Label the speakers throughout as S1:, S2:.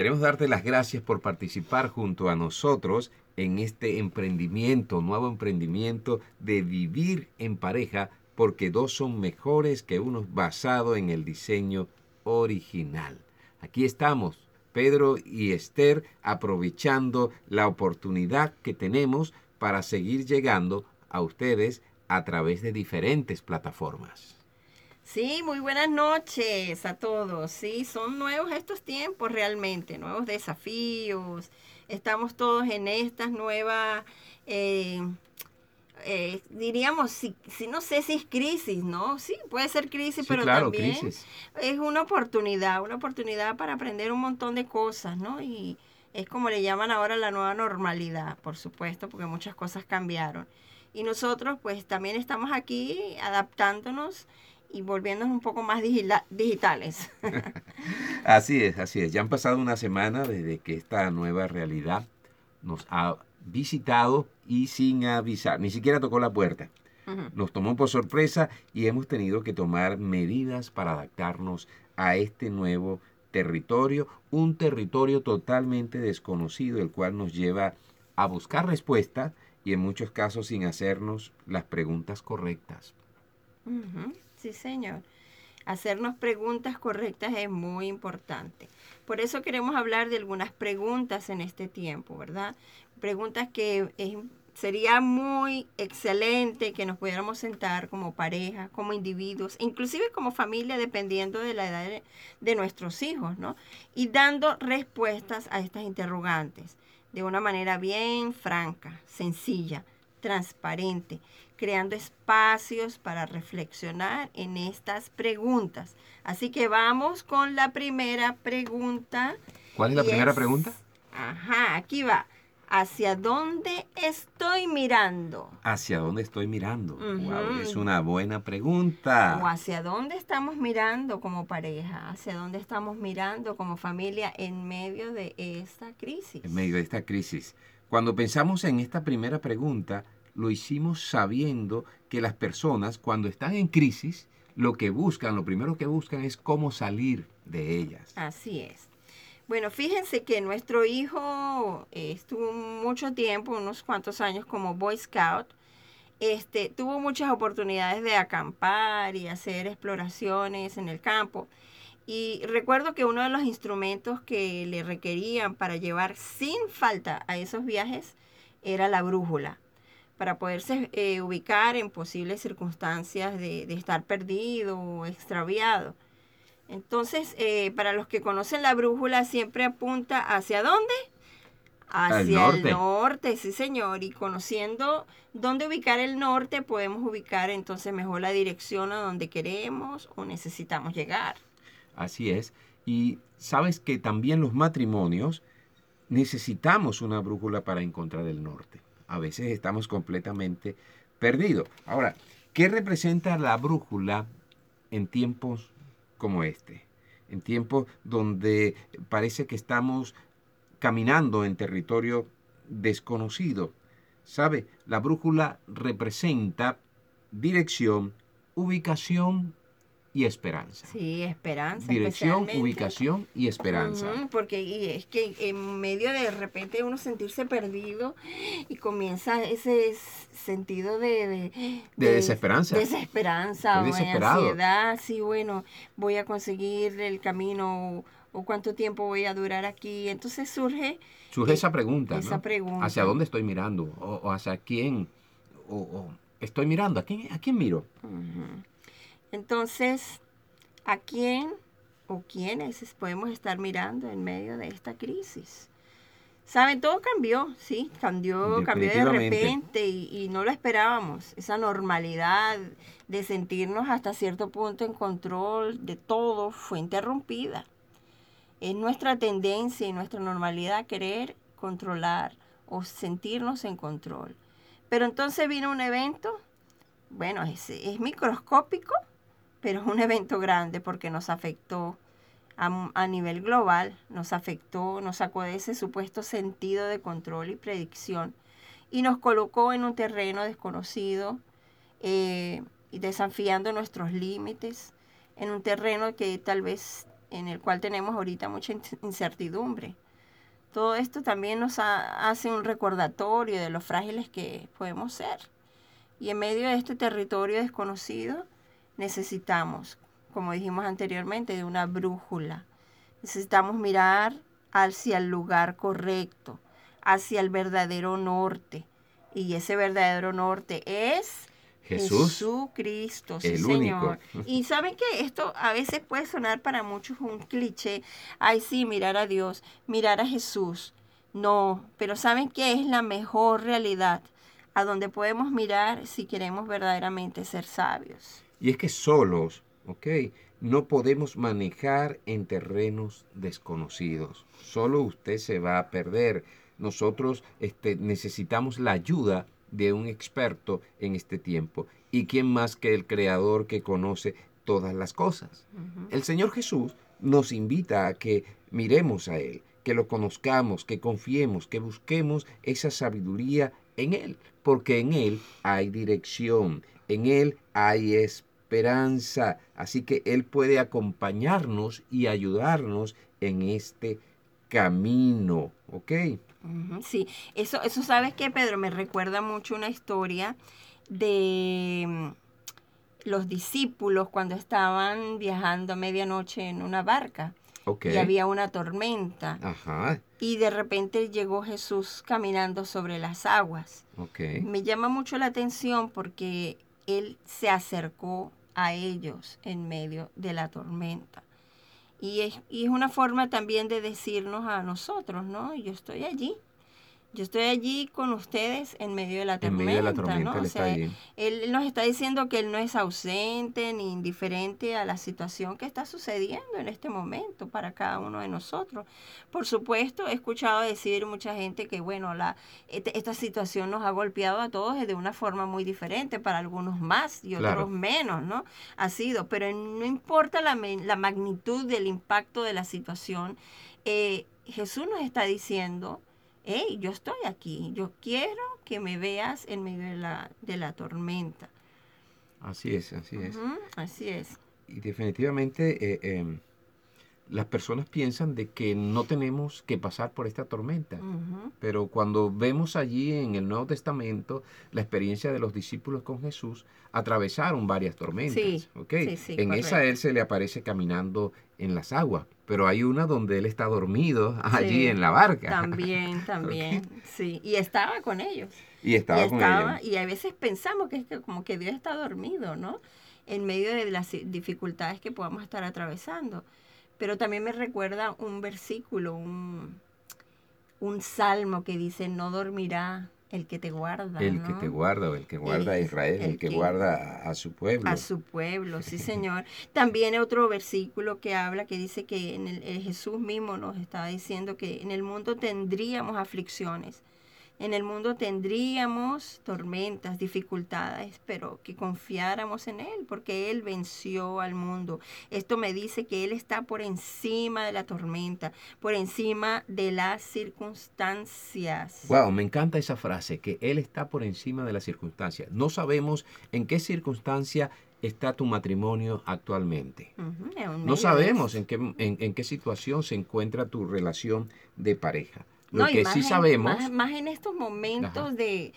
S1: Queremos darte las gracias por participar junto a nosotros en este emprendimiento, nuevo emprendimiento de vivir en pareja, porque dos son mejores que uno basado en el diseño original. Aquí estamos, Pedro y Esther, aprovechando la oportunidad que tenemos para seguir llegando a ustedes a través de diferentes plataformas.
S2: Sí, muy buenas noches a todos. Sí, son nuevos estos tiempos realmente, nuevos desafíos. Estamos todos en estas nuevas, eh, eh, diríamos, si, si, no sé si es crisis, ¿no? Sí, puede ser crisis, pero también es una oportunidad, una oportunidad para aprender un montón de cosas, ¿no? Y es como le llaman ahora la nueva normalidad, por supuesto, porque muchas cosas cambiaron. Y nosotros pues también estamos aquí adaptándonos y volviéndonos un poco más digitales.
S1: así es, así es. Ya han pasado una semana desde que esta nueva realidad nos ha visitado y sin avisar, ni siquiera tocó la puerta. Nos tomó por sorpresa y hemos tenido que tomar medidas para adaptarnos a este nuevo territorio, un territorio totalmente desconocido, el cual nos lleva a buscar respuestas y en muchos casos sin hacernos las preguntas correctas.
S2: Sí, señor. Hacernos preguntas correctas es muy importante. Por eso queremos hablar de algunas preguntas en este tiempo, ¿verdad? Preguntas que sería muy excelente que nos pudiéramos sentar como pareja, como individuos, inclusive como familia, dependiendo de la edad de, de nuestros hijos, ¿no? Y dando respuestas a estas interrogantes de una manera bien franca, sencilla, transparente, creando espacios para reflexionar en estas preguntas. Así que vamos con la primera pregunta.
S1: ¿Cuál es la primera pregunta?
S2: Ajá, aquí va. ¿Hacia dónde estoy mirando?
S1: ¿Hacia dónde estoy mirando? es una buena pregunta.
S2: O hacia dónde estamos mirando como pareja, hacia dónde estamos mirando como familia en medio de esta crisis.
S1: En medio de esta crisis. Cuando pensamos en esta primera pregunta, lo hicimos sabiendo que las personas cuando están en crisis, lo que buscan, lo primero que buscan es cómo salir de ellas.
S2: Así es. Bueno, fíjense que nuestro hijo eh, estuvo mucho tiempo, unos cuantos años como Boy Scout. Este, tuvo muchas oportunidades de acampar y hacer exploraciones en el campo. Y recuerdo que uno de los instrumentos que le requerían para llevar sin falta a esos viajes era la brújula, para poderse eh, ubicar en posibles circunstancias de, de estar perdido o extraviado. Entonces, eh, para los que conocen la brújula, siempre apunta hacia dónde? Hacia el norte. sí señor. Y conociendo dónde ubicar el norte, podemos ubicar entonces mejor la dirección a donde queremos o necesitamos llegar.
S1: Así es. Y sabes que también los matrimonios necesitamos una brújula para encontrar el norte. A veces estamos completamente perdidos. Ahora, ¿qué representa la brújula en tiempos como este, en tiempos donde parece que estamos caminando en territorio desconocido. ¿Sabe? La brújula representa dirección, ubicación y esperanza.
S2: Sí, esperanza.
S1: Dirección, ubicación y esperanza.
S2: porque es que en medio de, repente uno sentirse perdido y comienza ese sentido de...
S1: De, desesperanza.
S2: Desesperanza o ansiedad. Sí, bueno, voy a conseguir el camino o cuánto tiempo voy a durar aquí. Entonces surge...
S1: Surge esa pregunta.
S2: Esa pregunta.
S1: ¿Hacia dónde estoy mirando? ¿O, hacia quién? O, estoy mirando? ¿A quién, a quién miro?
S2: Entonces, ¿a quién o quiénes podemos estar mirando en medio de esta crisis? Saben, todo cambió, sí, cambió, cambió de repente y, no lo esperábamos. Esa normalidad de sentirnos hasta cierto punto en control de todo fue interrumpida. Es nuestra tendencia y nuestra normalidad querer controlar o sentirnos en control. Pero entonces vino un evento, bueno, es microscópico, pero es un evento grande porque nos afectó a, nivel global, nos afectó, nos sacó de ese supuesto sentido de control y predicción y nos colocó en un terreno desconocido eh, desafiando nuestros límites, en un terreno que tal vez en el cual tenemos ahorita mucha incertidumbre. Todo esto también nos hace un recordatorio de lo frágiles que podemos ser. Y en medio de este territorio desconocido necesitamos, como dijimos anteriormente, de una brújula. Necesitamos mirar hacia el lugar correcto, hacia el verdadero norte. Y ese verdadero norte es Jesús, Jesucristo, sí, el Señor. Único. Y saben que esto a veces puede sonar para muchos un cliché. Ay, sí, mirar a Dios, mirar a Jesús. No, pero ¿saben qué es la mejor realidad? A donde podemos mirar si queremos verdaderamente ser sabios.
S1: Y es que solos, ¿ok? No podemos manejar en terrenos desconocidos. Solo usted se va a perder. Nosotros este, necesitamos la ayuda de un experto en este tiempo. ¿Y quién más que el Creador que conoce todas las cosas? El Señor Jesús nos invita a que miremos a Él, que lo conozcamos, que confiemos, que busquemos esa sabiduría en Él, porque en Él hay dirección, en Él hay esperanza, así que Él puede acompañarnos y ayudarnos en este camino, ¿ok?
S2: Sí, eso, eso sabes que Pedro me recuerda mucho una historia de mm, los discípulos cuando estaban viajando a medianoche en una barca. Y había una tormenta. Y de repente llegó Jesús caminando sobre las aguas. Me llama mucho la atención porque él se acercó a ellos en medio de la tormenta. Y es, es una forma también de decirnos a nosotros, ¿no? Yo estoy allí, yo estoy allí con ustedes en medio de la tormenta. En medio de la tormenta, él, está allí. él nos está diciendo que él no es ausente ni indiferente a la situación que está sucediendo en este momento para cada uno de nosotros. Por supuesto, he escuchado decir mucha gente que, bueno, la, esta situación nos ha golpeado a todos de una forma muy diferente, para algunos más y otros menos, ¿no? Ha sido, pero no importa la, la magnitud del impacto de la situación, eh, Jesús nos está diciendo hey, yo estoy aquí, yo quiero que me veas en medio de la, de la tormenta.
S1: Así es, así es.
S2: así es.
S1: Y definitivamente eh, em, las personas piensan de que no tenemos que pasar por esta tormenta. Pero cuando vemos allí en el Nuevo Testamento la experiencia de los discípulos con Jesús, atravesaron varias tormentas. en esa él se le aparece caminando en las aguas, pero hay una donde él está dormido allí en la barca.
S2: También, también, sí. Y estaba con ellos.
S1: Y estaba, con ellos.
S2: Y a veces pensamos que es que como que Dios está dormido, ¿no? En medio de las dificultades que podamos estar atravesando. Pero también me recuerda un versículo, un, un salmo que dice, no dormirá el que te guarda.
S1: El que te guarda, o el que guarda a Israel, el, que, guarda a, su pueblo.
S2: A su pueblo, sí Señor. También otro versículo que habla, que dice que en el, Jesús mismo nos estaba diciendo que en el mundo tendríamos aflicciones, en el mundo tendríamos tormentas, dificultades, pero que confiáramos en Él, porque Él venció al mundo. Esto me dice que Él está por encima de la tormenta, por encima de las circunstancias.
S1: Wow, me encanta esa frase, que Él está por encima de las circunstancias. No sabemos en qué circunstancia está tu matrimonio actualmente. no sabemos en qué, en qué situación se encuentra tu relación de pareja. Lo que sí sabemos.
S2: Más, en estos momentos de,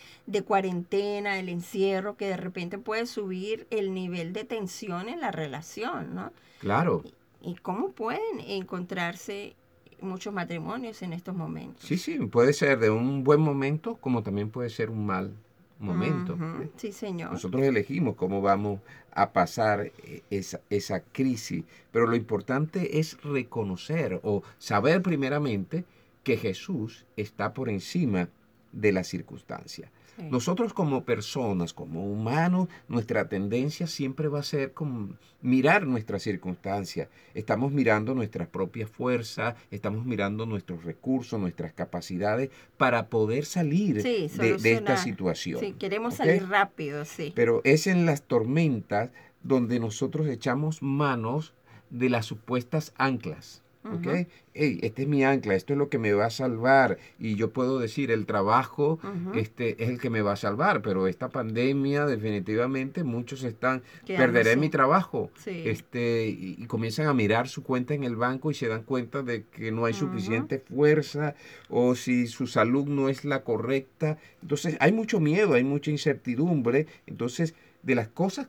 S2: cuarentena, el encierro, que de repente puede subir el nivel de tensión en la relación, ¿no?
S1: Claro.
S2: ¿Y, cómo pueden encontrarse muchos matrimonios en estos momentos?
S1: Sí, sí, puede ser de un buen momento como también puede ser un mal momento.
S2: Sí, señor.
S1: Nosotros elegimos cómo vamos a pasar eh, esa, esa crisis, pero lo importante es reconocer o saber primeramente que Jesús está por encima de la circunstancia. Nosotros como personas, como humanos, nuestra tendencia siempre va a ser como mirar nuestra circunstancia. Estamos mirando nuestras propias fuerzas, estamos mirando nuestros recursos, nuestras capacidades para poder salir de, esta situación.
S2: Sí, queremos salir rápido, sí.
S1: Pero es en las tormentas donde nosotros echamos manos de las supuestas anclas ¿ok? Hey, este es mi ancla, esto es lo que me va a salvar. Y yo puedo decir, el trabajo este, es el que me va a salvar, pero esta pandemia definitivamente muchos están, perderé mi trabajo. Este, y, comienzan a mirar su cuenta en el banco y se dan cuenta de que no hay suficiente fuerza o si su salud no es la correcta. Entonces hay mucho miedo, hay mucha incertidumbre. Entonces, de las cosas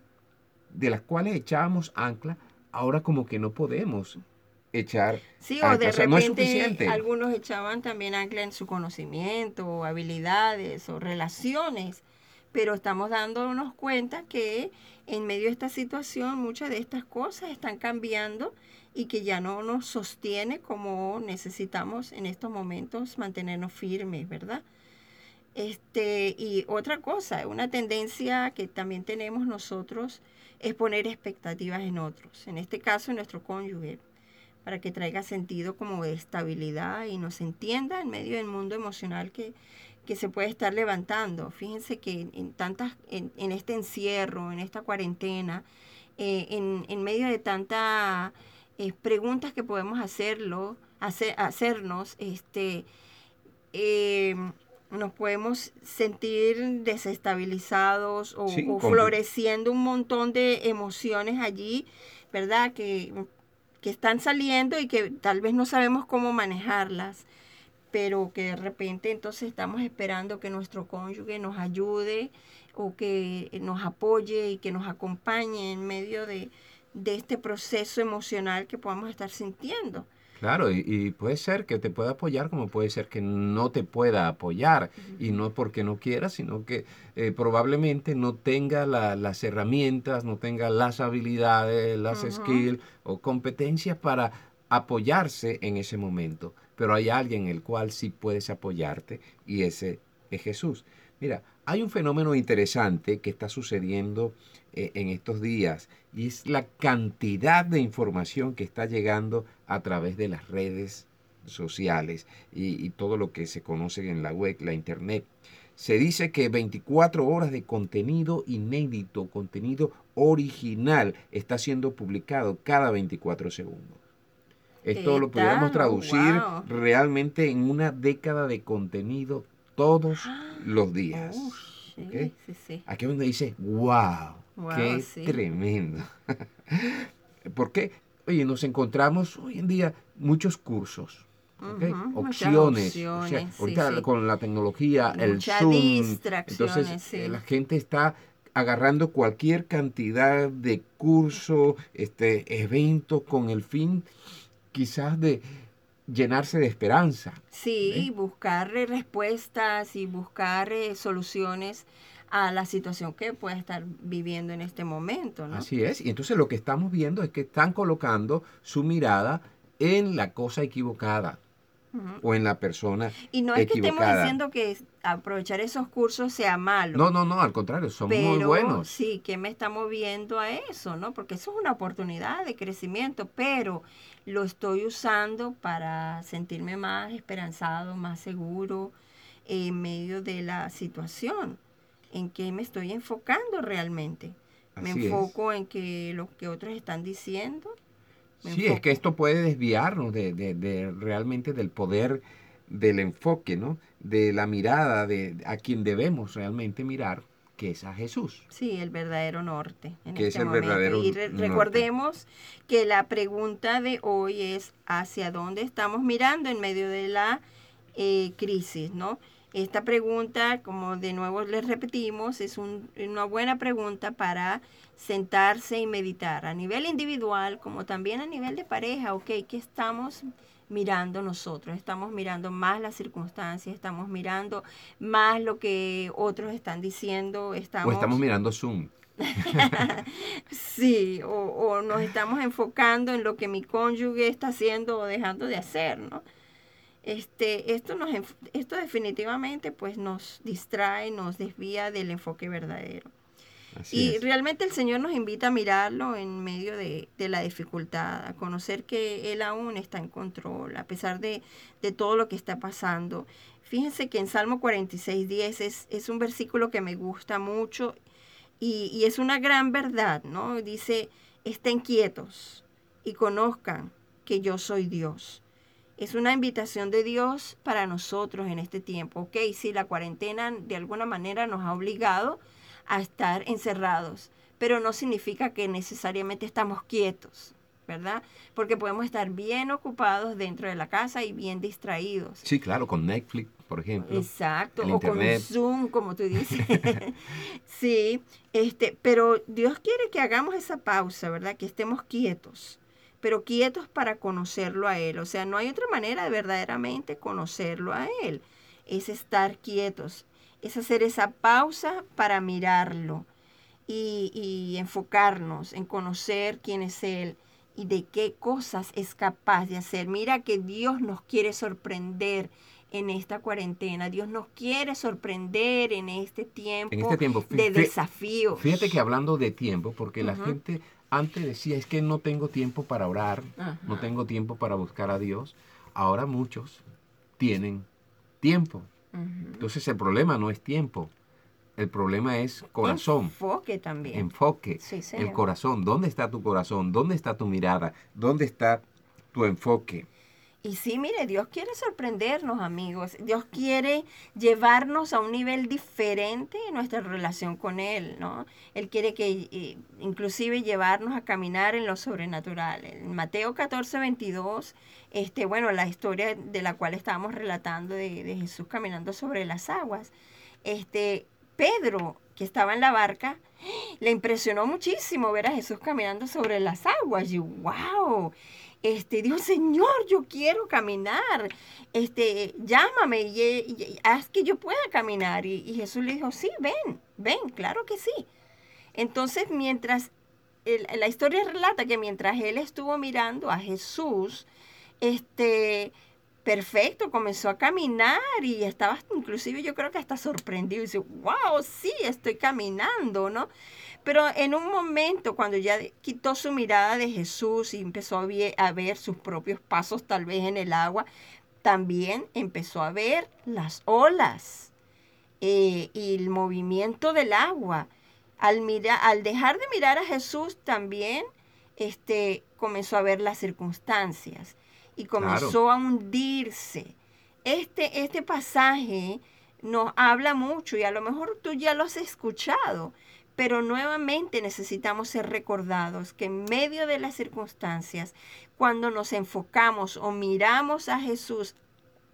S1: de las cuales echábamos ancla, ahora como que no podemos echar
S2: sí o de repente algunos echaban también ancla en su conocimiento o habilidades o relaciones pero estamos dándonos cuenta que en medio de esta situación muchas de estas cosas están cambiando y que ya no nos sostiene como necesitamos en estos momentos mantenernos firmes, ¿verdad? Este, y otra cosa, una tendencia que también tenemos nosotros es poner expectativas en otros, en este caso en nuestro cónyuge, para que traiga sentido como de estabilidad y nos entienda en medio del mundo emocional que, que se puede estar levantando. Fíjense que en, tantas, en, este encierro, en esta cuarentena, eh, en, en, medio de tantas eh, preguntas que podemos hacerlo, hacer, hacernos, este, eh, nos podemos sentir desestabilizados o, floreciendo un montón de emociones allí, ¿verdad? Que, que están saliendo y que tal vez no sabemos cómo manejarlas, pero que de repente entonces estamos esperando que nuestro cónyuge nos ayude o que nos apoye y que nos acompañe en medio de, de este proceso emocional que podamos estar sintiendo.
S1: Claro, y, puede ser que te pueda apoyar como puede ser que no te pueda apoyar y no porque no quiera, sino que eh, probablemente no tenga las herramientas, no tenga las habilidades, las skills o competencias para apoyarse en ese momento. Pero hay alguien en el cual sí puedes apoyarte y ese es Jesús. Mira, hay un fenómeno interesante que está sucediendo eh, en estos días y es la cantidad de información que está llegando a través de las redes sociales y, todo lo que se conoce en la web, la internet. Se dice que 24 horas de contenido inédito, contenido original, está siendo publicado cada 24 segundos. Esto lo podríamos traducir realmente en una década de contenido todos los días. Aquí es donde dice, wow, Qué tremendo. Porque, oye, nos encontramos hoy en día muchos cursos. opciones, ahorita con la tecnología, el Zoom, entonces eh, la gente está agarrando cualquier cantidad de curso, este evento con el fin quizás de llenarse de esperanza.
S2: Sí, buscar respuestas y buscar eh, soluciones a la situación que puede estar viviendo en este momento. ¿no?
S1: Así es, y entonces lo que estamos viendo es que están colocando su mirada en la cosa equivocada o en la persona
S2: Y no es que estemos diciendo que aprovechar esos cursos sea malo.
S1: No, no, no, al contrario, son muy buenos.
S2: Sí, que me está moviendo a eso, ¿no? Porque eso es una oportunidad de crecimiento, pero lo estoy usando para sentirme más esperanzado, más seguro en medio de la situación en qué me estoy enfocando realmente. me enfoco en que lo que otros están diciendo.
S1: Sí, es que esto puede desviarnos de, de, realmente del poder del enfoque, ¿no? De la mirada de a quien debemos realmente mirar, que es a Jesús.
S2: Sí, el verdadero norte. En que es este el verdadero Y recordemos que la pregunta de hoy es hacia dónde estamos mirando en medio de la eh, crisis, ¿no? Esta pregunta, como de nuevo les repetimos, es una buena pregunta para sentarse y meditar a nivel individual como también a nivel de pareja. Ok, ¿qué estamos mirando nosotros? Estamos mirando más las circunstancias, estamos mirando más lo que otros están diciendo. Estamos...
S1: O estamos mirando Zoom.
S2: sí, o, o nos estamos enfocando en lo que mi cónyuge está haciendo o dejando de hacer, ¿no? Este, esto, nos, esto definitivamente pues nos distrae, nos desvía del enfoque verdadero. y realmente el Señor nos invita a mirarlo en medio de, la dificultad, a conocer que Él aún está en control, a pesar de, todo lo que está pasando. Fíjense que en Salmo 46, 10 es, es un versículo que me gusta mucho y, y es una gran verdad, ¿no? Dice, estén quietos y conozcan que yo soy Dios. Es una invitación de Dios para nosotros en este tiempo. Ok, sí, la cuarentena de alguna manera nos ha obligado a estar encerrados, pero no significa que necesariamente estamos quietos. ¿verdad? Porque podemos estar bien ocupados dentro de la casa y bien distraídos.
S1: Sí, claro, con Netflix, por ejemplo.
S2: Exacto, o con Zoom, como tú dices. sí, este, pero Dios quiere que hagamos esa pausa, ¿verdad? Que estemos quietos, pero quietos para conocerlo a Él. O sea, no hay otra manera de verdaderamente conocerlo a Él. Es estar quietos, es hacer esa pausa para mirarlo y, y enfocarnos en conocer quién es Él y de qué cosas es capaz de hacer. Mira que Dios nos quiere sorprender en esta cuarentena. Dios nos quiere sorprender en este tiempo,
S1: este
S2: de desafíos.
S1: Fíjate que hablando de tiempo, porque la gente antes decía, es que no tengo tiempo para orar, no tengo tiempo para buscar a Dios. Ahora muchos tienen tiempo. Entonces el problema no es tiempo, el problema es corazón.
S2: Enfoque también.
S1: Enfoque. el corazón. ¿Dónde está tu corazón? ¿Dónde está tu mirada? ¿Dónde está tu enfoque?
S2: Y sí, mire, Dios quiere sorprendernos, amigos. Dios quiere llevarnos a un nivel diferente en nuestra relación con Él, ¿no? Él quiere que eh, inclusive llevarnos a caminar en lo sobrenatural. En Mateo 14, 22, este, bueno, la historia de la cual estábamos relatando de, de Jesús caminando sobre las aguas. Este, Pedro, que estaba en la barca, le impresionó muchísimo ver a Jesús caminando sobre las aguas. Y wow, este, Dios Señor, yo quiero caminar. Este, llámame y, haz que yo pueda caminar. Y, y, Jesús le dijo, sí, ven, ven, claro que sí. Entonces, mientras, la historia relata que mientras él estuvo mirando a Jesús, este, perfecto, comenzó a caminar y estaba inclusive yo creo que hasta sorprendido y dice, wow, sí, estoy caminando, ¿no? Pero en un momento cuando ya quitó su mirada de Jesús y empezó a ver, sus propios pasos tal vez en el agua, también empezó a ver las olas eh, y el movimiento del agua. Al, mirar, al dejar de mirar a Jesús también este, comenzó a ver las circunstancias y comenzó a hundirse. Este, este pasaje nos habla mucho y a lo mejor tú ya lo has escuchado, pero nuevamente necesitamos ser recordados que en medio de las circunstancias, cuando nos enfocamos o miramos a Jesús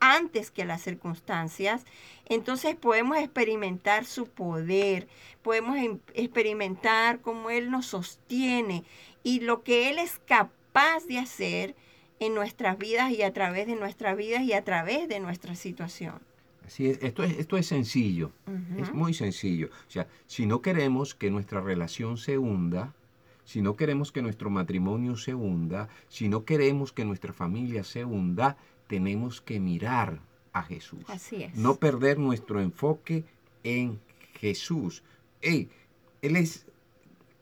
S2: antes que las circunstancias, entonces podemos experimentar su poder, podemos em, experimentar cómo Él nos sostiene y lo que Él es capaz de hacer en nuestras vidas y a través de nuestras vidas y a través de nuestra situación.
S1: Así es, esto es, esto es sencillo, es muy sencillo. O sea, si no queremos que nuestra relación se hunda, si no queremos que nuestro matrimonio se hunda, si no queremos que nuestra familia se hunda, tenemos que mirar a Jesús.
S2: Así es.
S1: No perder nuestro enfoque en Jesús. él es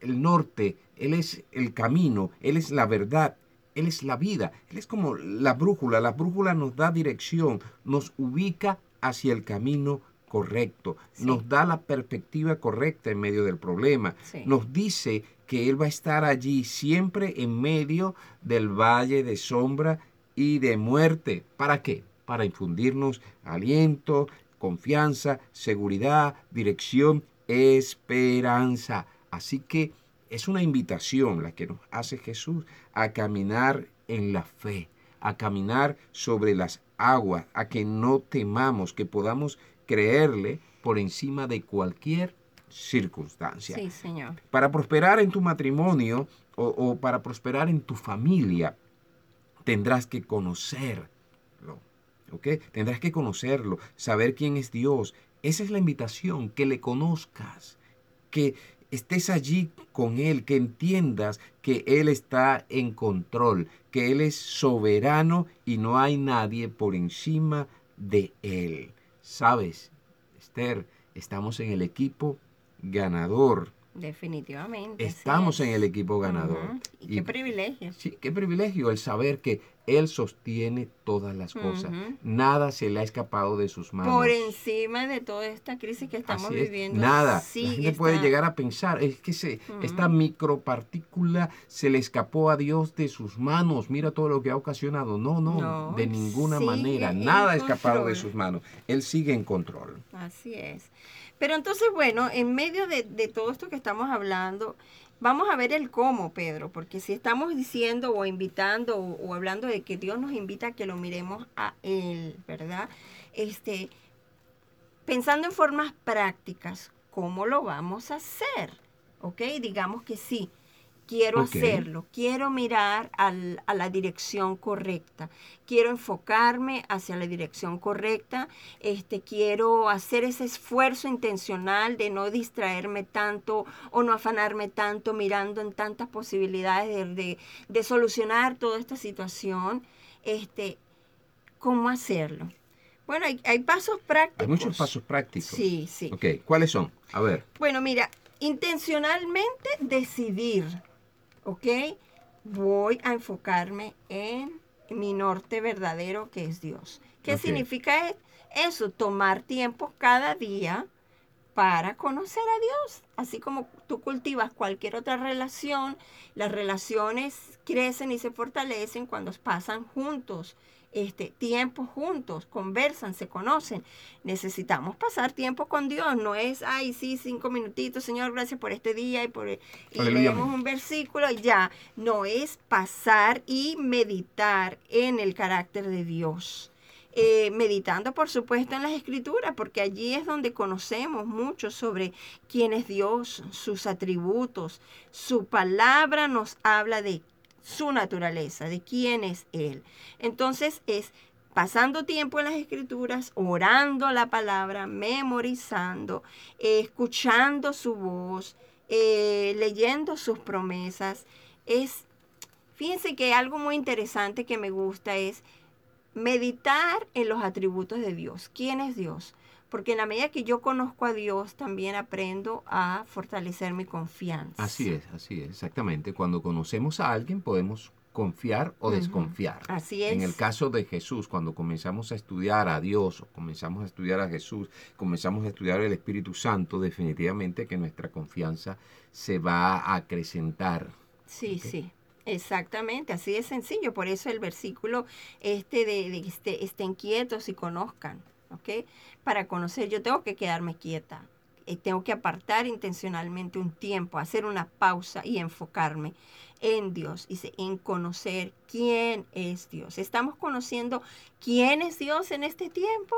S1: el norte, Él es el camino, Él es la verdad, él es la vida. Él es como la brújula. La brújula nos da dirección, nos ubica hacia el camino correcto, nos da la perspectiva correcta en medio del problema, nos dice que Él va a estar allí siempre en medio del valle de sombra y de muerte. ¿Para qué? Para infundirnos aliento, confianza, seguridad, dirección, esperanza. Así que es una invitación la que nos hace Jesús a caminar en la fe, a caminar sobre las aguas, a que no temamos, que podamos creerle por encima de cualquier circunstancia.
S2: Sí, Señor.
S1: Para prosperar en tu matrimonio o, para prosperar en tu familia, tendrás que conocerlo. ¿Ok? Tendrás que conocerlo, saber quién es Dios. Esa es la invitación, que le conozcas, que, estés allí con Él, que entiendas que Él está en control, que Él es soberano y no hay nadie por encima de Él. Sabes, Esther, estamos en el equipo ganador.
S2: Definitivamente.
S1: Estamos en el equipo ganador.
S2: y qué privilegio.
S1: Sí, qué privilegio el saber que Él sostiene todas las cosas.
S2: Ujú.
S1: Nada se le ha escapado de sus manos.
S2: Por encima de toda esta crisis que estamos
S1: es,
S2: viviendo.
S1: Nada. La
S2: sigue
S1: gente puede
S2: esta-
S1: llegar a pensar, es que se,
S2: Ujú.
S1: esta micropartícula se le escapó a Dios de sus manos. Mira todo lo que ha ocasionado. No, no,
S2: No,
S1: de ninguna manera. Nada ha escapado de sus manos. Él sigue en control.
S2: Así es. Pero entonces, bueno, en medio de, de todo esto que estamos hablando, vamos a ver el cómo, Pedro, porque si estamos diciendo o invitando o, o hablando de que Dios nos invita a que lo miremos a Él, ¿verdad? Este, pensando en formas prácticas, ¿cómo lo vamos a hacer? ¿Ok? Digamos que sí. Quiero hacerlo, quiero mirar al- a la dirección correcta, quiero enfocarme hacia la dirección correcta, este, quiero hacer ese esfuerzo intencional de no distraerme tanto o no afanarme tanto mirando en tantas posibilidades de, de- de solucionar toda esta situación. Este, ¿Cómo hacerlo? Bueno, hay, hay pasos prácticos.
S1: Hay muchos pasos prácticos.
S2: Sí, sí.
S1: Ok, ¿cuáles son? A ver.
S2: Bueno, mira, intencionalmente decidir, ¿ok? Voy a enfocarme en mi norte verdadero que es Dios. ¿Qué significa e- eso? Tomar tiempo cada día para conocer a Dios. Así como tú cultivas cualquier otra relación, las relaciones crecen y se fortalecen cuando pasan juntos, este, tiempo juntos, conversan, se conocen. Necesitamos pasar tiempo con Dios. No es, ay, sí, cinco minutitos, Señor, gracias por este día y por y
S1: Aleluya,
S2: leemos un versículo y ya. No es pasar y meditar en el carácter de Dios. Eh, meditando, por supuesto, en las escrituras, porque allí es donde conocemos mucho sobre quién es Dios, sus atributos. Su palabra nos habla de su naturaleza, de quién es Él. Entonces es pasando tiempo en las escrituras, orando la palabra, memorizando, escuchando su voz, eh, leyendo sus promesas. Es, fíjense que algo muy interesante que me gusta es meditar en los atributos de Dios. ¿Quién es Dios? Porque en la medida que yo conozco a Dios, también aprendo a fortalecer mi confianza.
S1: Así es, así es, exactamente. Cuando conocemos a alguien podemos confiar o desconfiar.
S2: Así es.
S1: En el caso de Jesús, cuando comenzamos a estudiar a Dios, o comenzamos a estudiar a Jesús, comenzamos a estudiar el Espíritu Santo, definitivamente que nuestra confianza se va a acrecentar.
S2: Sí, sí, exactamente, así de sencillo. Por eso el versículo este de, de este, estén quietos y conozcan, ¿ok? Para conocer, yo tengo que quedarme quieta, eh, tengo que apartar intencionalmente un tiempo, hacer una pausa y enfocarme en Dios, dice, en conocer quién es Dios. ¿Estamos conociendo quién es Dios en este tiempo?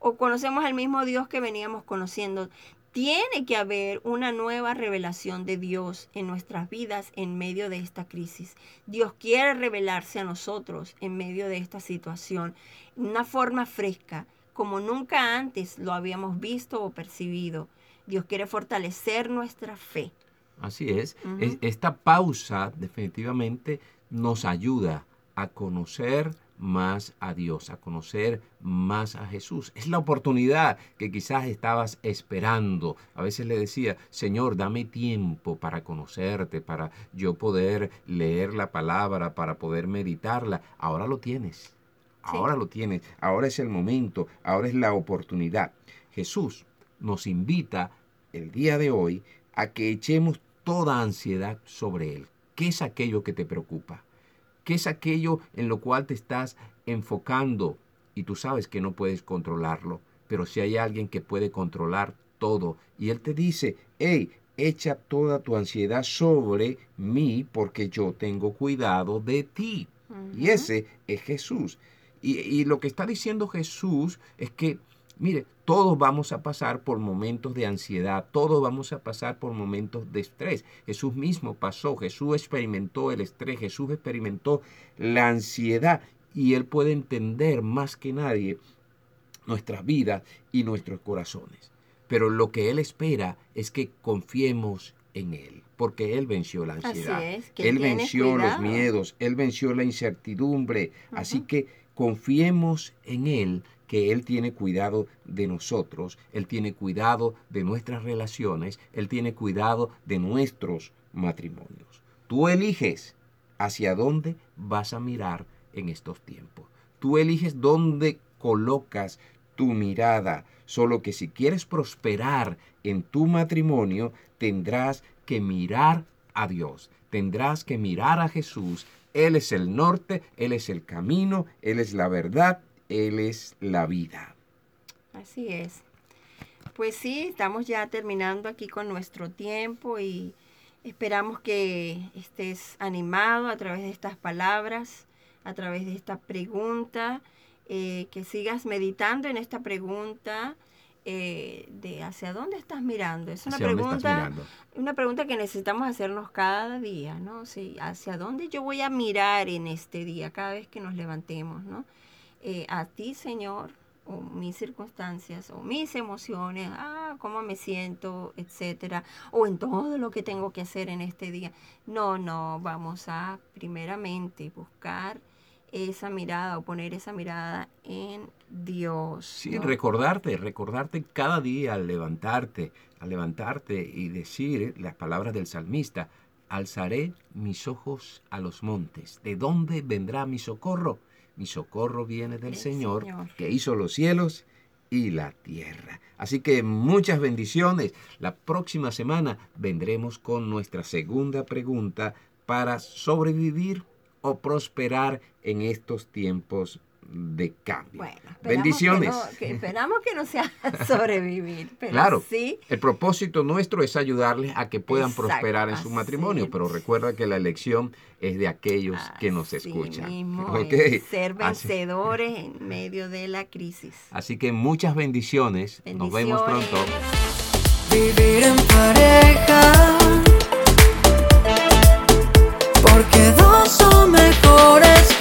S2: ¿O conocemos al mismo Dios que veníamos conociendo? Tiene que haber una nueva revelación de Dios en nuestras vidas en medio de esta crisis. Dios quiere revelarse a nosotros en medio de esta situación, una forma fresca, como nunca antes lo habíamos visto o percibido. Dios quiere fortalecer nuestra fe.
S1: Así es. Es- Esta pausa definitivamente nos ayuda a conocer más a Dios, a conocer más a Jesús. Es la oportunidad que quizás estabas esperando. A veces le decía, Señor, dame tiempo para conocerte, para yo poder leer la palabra, para poder meditarla. Ahora lo tienes. Ahora lo tienes. Ahora es el momento. Ahora es la oportunidad. Jesús nos invita el día de hoy a que echemos toda ansiedad sobre Él. ¿Qué es aquello que te preocupa? ¿Qué es aquello en lo cual te estás enfocando y tú sabes que no puedes controlarlo? Pero si hay alguien que puede controlar todo y Él te dice, hey, echa toda tu ansiedad sobre mí porque yo tengo cuidado de ti. Y ese es Jesús. Y, y lo que está diciendo Jesús es que, mire, todos vamos a pasar por momentos de ansiedad, todos vamos a pasar por momentos de estrés. Jesús mismo pasó, Jesús experimentó el estrés, Jesús experimentó la ansiedad y Él puede entender más que nadie nuestras vidas y nuestros corazones. Pero lo que Él espera es que confiemos en Él, porque Él venció la ansiedad.
S2: es, que
S1: Él venció los miedos, Él venció la incertidumbre. Así que confiemos en Él, que Él tiene cuidado de nosotros, Él tiene cuidado de nuestras relaciones, Él tiene cuidado de nuestros matrimonios. Tú eliges hacia dónde vas a mirar en estos tiempos. Tú eliges dónde colocas tu mirada, solo que si quieres prosperar en tu matrimonio, tendrás que mirar a Dios, tendrás que mirar a Jesús. Él es el norte, Él es el camino, Él es la verdad, Él es la vida.
S2: Así es. Pues sí, estamos ya terminando aquí con nuestro tiempo y esperamos que estés animado a través de estas palabras, a través de esta pregunta, eh, que sigas meditando en esta pregunta eh, de hacia dónde estás mirando. Es una pregunta, una pregunta que necesitamos hacernos cada día, ¿no? Sí, hacia dónde yo voy a mirar en este día, cada vez que nos levantemos, ¿no? Eh, a ti, Señor, o mis circunstancias, o mis emociones, ah, cómo me siento, etcétera, o en todo lo que tengo que hacer en este día. No, no, vamos a primeramente buscar esa mirada o poner esa mirada en Dios.
S1: Sí, recordarte, recordarte cada día al levantarte, al levantarte y decir las palabras del salmista, alzaré mis ojos a los montes. ¿De dónde vendrá mi socorro? Mi socorro viene del Señor, que hizo los cielos y la tierra. Así que muchas bendiciones. La próxima semana vendremos con nuestra segunda pregunta para sobrevivir o prosperar en estos tiempos de cambio. Bueno, Bendiciones.
S2: esperamos que no sea sobrevivir. Pero
S1: claro,
S2: sí.
S1: el propósito nuestro es ayudarles a que puedan prosperar en su matrimonio, pero recuerda que la elección es de aquellos que nos escuchan.
S2: Ser vencedores en medio de la crisis.
S1: Así que muchas bendiciones. bendiciones. Nos vemos pronto.
S3: Vivir en pareja porque dos son mejores.